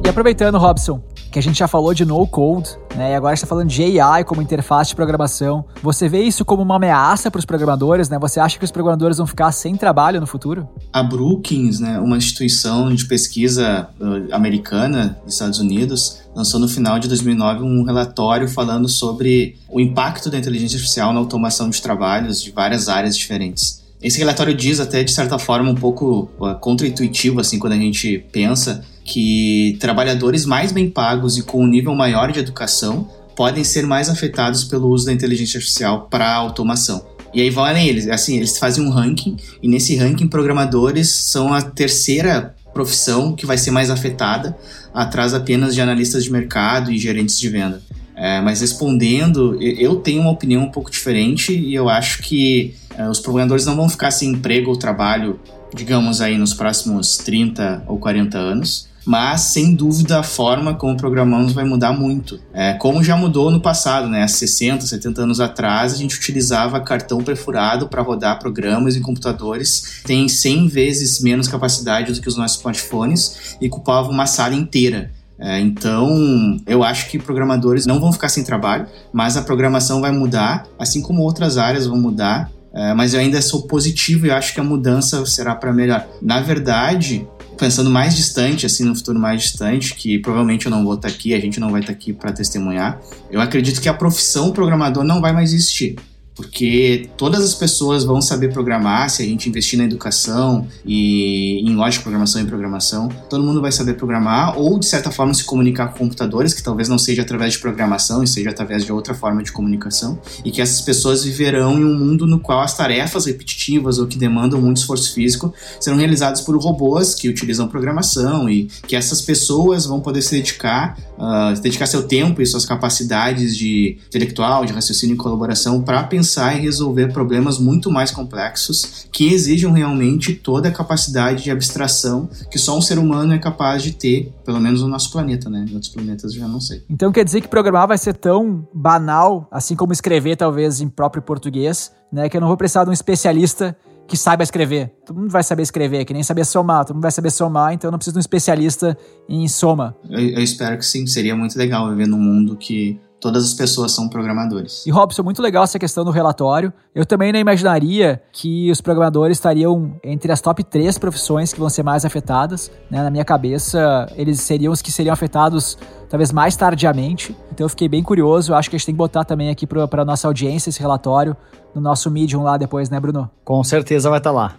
E aproveitando, Robson, que a gente já falou de no code, né? E agora está falando de AI como interface de programação. Você vê isso como uma ameaça para os programadores, né? Você acha que os programadores vão ficar sem trabalho no futuro?
A Brookings, né, uma instituição de pesquisa uh, americana dos Estados Unidos, lançou no final de 2009 um relatório falando sobre o impacto da inteligência artificial na automação de trabalhos de várias áreas diferentes. Esse relatório diz até de certa forma um pouco uh, contra-intuitivo assim quando a gente pensa que trabalhadores mais bem pagos e com um nível maior de educação podem ser mais afetados pelo uso da inteligência artificial para automação. E aí valem eles, assim, eles fazem um ranking e nesse ranking programadores são a terceira profissão que vai ser mais afetada, atrás apenas de analistas de mercado e gerentes de venda. É, mas respondendo, eu tenho uma opinião um pouco diferente e eu acho que é, os programadores não vão ficar sem emprego ou trabalho, digamos aí, nos próximos 30 ou 40 anos mas sem dúvida a forma como programamos vai mudar muito. É, como já mudou no passado, né? Há 60, 70 anos atrás, a gente utilizava cartão perfurado para rodar programas em computadores, tem 100 vezes menos capacidade do que os nossos smartphones e ocupava uma sala inteira. É, então, eu acho que programadores não vão ficar sem trabalho, mas a programação vai mudar, assim como outras áreas vão mudar. É, mas eu ainda sou positivo e acho que a mudança será para melhor. Na verdade, pensando mais distante, assim, no futuro mais distante, que provavelmente eu não vou estar aqui, a gente não vai estar aqui para testemunhar, eu acredito que a profissão programador não vai mais existir porque todas as pessoas vão saber programar se a gente investir na educação e em lógica de programação e programação. Todo mundo vai saber programar ou, de certa forma, se comunicar com computadores, que talvez não seja através de programação e seja através de outra forma de comunicação. E que essas pessoas viverão em um mundo no qual as tarefas repetitivas ou que demandam muito esforço físico serão realizadas por robôs que utilizam programação e que essas pessoas vão poder se dedicar, uh, dedicar seu tempo e suas capacidades de intelectual, de raciocínio e colaboração para pensar pensar e resolver problemas muito mais complexos que exijam realmente toda a capacidade de abstração que só um ser humano é capaz de ter, pelo menos no nosso planeta, né? Em outros planetas já não sei.
Então quer dizer que programar vai ser tão banal, assim como escrever talvez em próprio português, né? Que eu não vou precisar de um especialista que saiba escrever. Todo mundo vai saber escrever, que nem saber somar. Todo mundo vai saber somar, então eu não preciso de um especialista em soma.
Eu, eu espero que sim. Seria muito legal viver num mundo que todas as pessoas são programadores.
E Robson, muito legal essa questão do relatório. Eu também não imaginaria que os programadores estariam entre as top três profissões que vão ser mais afetadas. Né? Na minha cabeça, eles seriam os que seriam afetados talvez mais tardiamente. Então eu fiquei bem curioso. Acho que a gente tem que botar também aqui para a nossa audiência esse relatório no nosso Medium lá depois, né, Bruno?
Com certeza vai estar tá lá.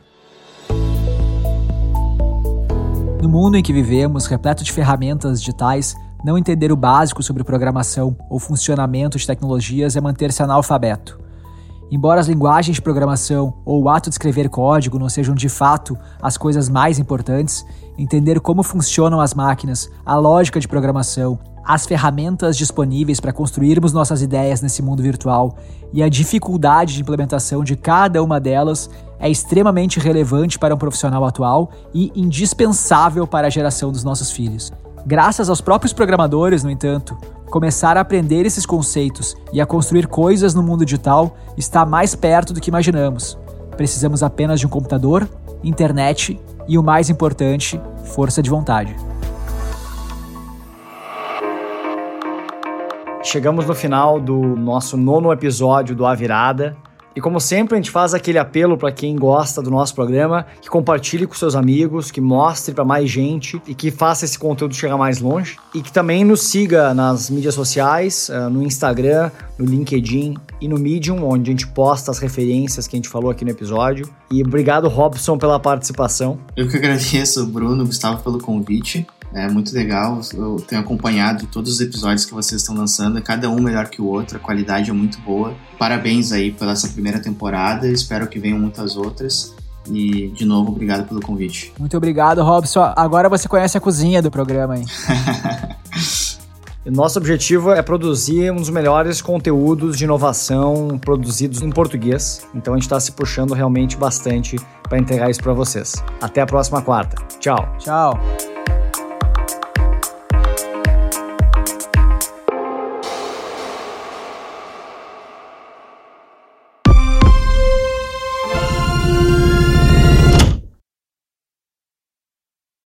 No mundo em que vivemos, repleto de ferramentas digitais, não entender o básico sobre programação ou funcionamento de tecnologias é manter-se analfabeto. Embora as linguagens de programação ou o ato de escrever código não sejam de fato as coisas mais importantes, entender como funcionam as máquinas, a lógica de programação, as ferramentas disponíveis para construirmos nossas ideias nesse mundo virtual e a dificuldade de implementação de cada uma delas é extremamente relevante para um profissional atual e indispensável para a geração dos nossos filhos. Graças aos próprios programadores, no entanto, começar a aprender esses conceitos e a construir coisas no mundo digital está mais perto do que imaginamos. Precisamos apenas de um computador, internet e, o mais importante, força de vontade.
Chegamos no final do nosso nono episódio do A Virada. E como sempre, a gente faz aquele apelo para quem gosta do nosso programa, que compartilhe com seus amigos, que mostre para mais gente e que faça esse conteúdo chegar mais longe. E que também nos siga nas mídias sociais, eh, no Instagram, no LinkedIn e no Medium, onde a gente posta as referências que a gente falou aqui no episódio. E obrigado, Robson, pela participação.
Eu que agradeço, Bruno, Gustavo, pelo convite. É muito legal. Eu tenho acompanhado todos os episódios que vocês estão lançando, cada um melhor que o outro, a qualidade é muito boa. Parabéns aí pela essa primeira temporada, espero que venham muitas outras. E, de novo, obrigado pelo convite.
Muito obrigado, Robson. Agora você conhece a cozinha do programa aí.
Nosso objetivo é produzir um dos melhores conteúdos de inovação produzidos em português. Então a gente está se puxando realmente bastante para entregar isso para vocês. Até a próxima quarta. Tchau.
Tchau.